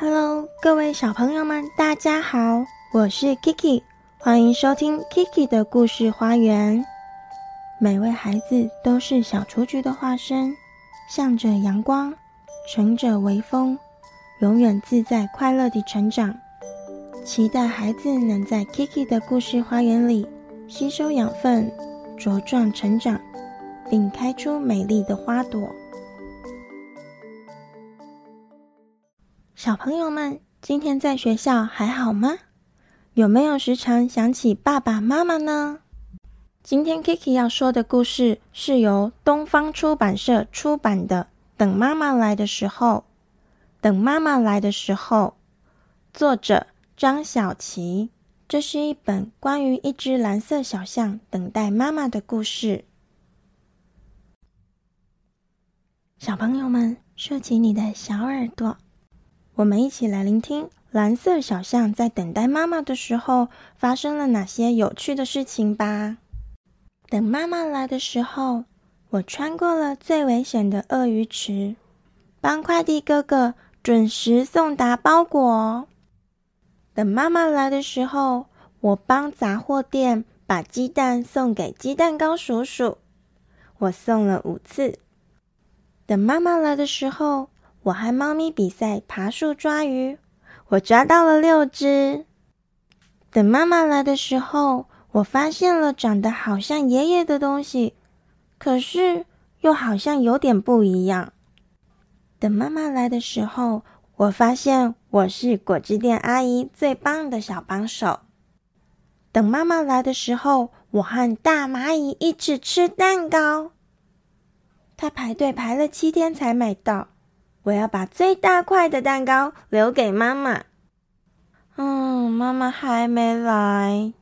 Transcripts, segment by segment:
Hello，各位小朋友们，大家好，我是 Kiki，欢迎收听 Kiki 的故事花园。每位孩子都是小雏菊的化身，向着阳光，乘着微风，永远自在快乐地成长。期待孩子能在 Kiki 的故事花园里吸收养分，茁壮成长，并开出美丽的花朵。小朋友们，今天在学校还好吗？有没有时常想起爸爸妈妈呢？今天 Kiki 要说的故事是由东方出版社出版的《等妈妈来的时候》。等妈妈来的时候，作者张小琪。这是一本关于一只蓝色小象等待妈妈的故事。小朋友们，竖起你的小耳朵。我们一起来聆听蓝色小象在等待妈妈的时候发生了哪些有趣的事情吧。等妈妈来的时候，我穿过了最危险的鳄鱼池，帮快递哥哥准时送达包裹。等妈妈来的时候，我帮杂货店把鸡蛋送给鸡蛋糕叔叔，我送了五次。等妈妈来的时候。我和猫咪比赛爬树抓鱼，我抓到了六只。等妈妈来的时候，我发现了长得好像爷爷的东西，可是又好像有点不一样。等妈妈来的时候，我发现我是果汁店阿姨最棒的小帮手。等妈妈来的时候，我和大蚂蚁一起吃蛋糕，他排队排了七天才买到。我要把最大块的蛋糕留给妈妈。嗯，妈妈还没来。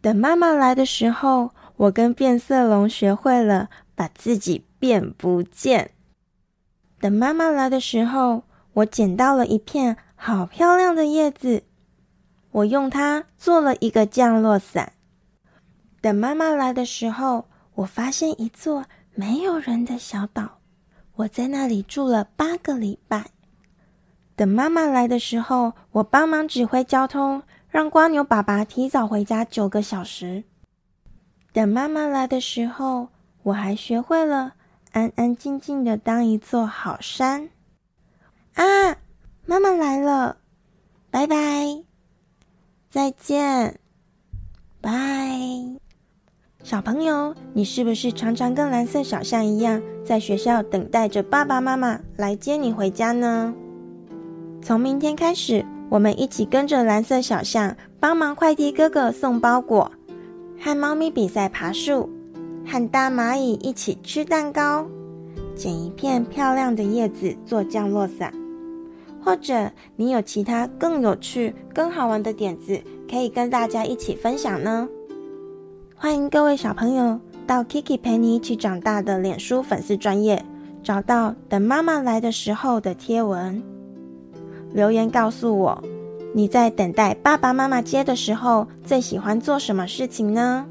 等妈妈来的时候，我跟变色龙学会了把自己变不见。等妈妈来的时候，我捡到了一片好漂亮的叶子，我用它做了一个降落伞。等妈妈来的时候，我发现一座没有人的小岛。我在那里住了八个礼拜。等妈妈来的时候，我帮忙指挥交通，让瓜牛爸爸提早回家九个小时。等妈妈来的时候，我还学会了安安静静的当一座好山。啊，妈妈来了，拜拜，再见，拜。小朋友，你是不是常常跟蓝色小象一样，在学校等待着爸爸妈妈来接你回家呢？从明天开始，我们一起跟着蓝色小象，帮忙快递哥哥送包裹，和猫咪比赛爬树，和大蚂蚁一起吃蛋糕，捡一片漂亮的叶子做降落伞。或者你有其他更有趣、更好玩的点子，可以跟大家一起分享呢？欢迎各位小朋友到 Kiki 陪你一起长大的脸书粉丝专业，找到等妈妈来的时候的贴文，留言告诉我你在等待爸爸妈妈接的时候最喜欢做什么事情呢？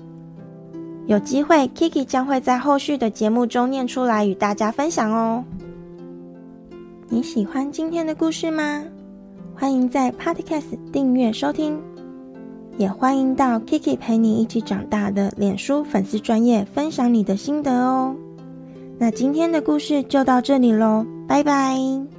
有机会 Kiki 将会在后续的节目中念出来与大家分享哦。你喜欢今天的故事吗？欢迎在 Podcast 订阅收听。也欢迎到 Kiki 陪你一起长大的脸书粉丝专业分享你的心得哦。那今天的故事就到这里喽，拜拜。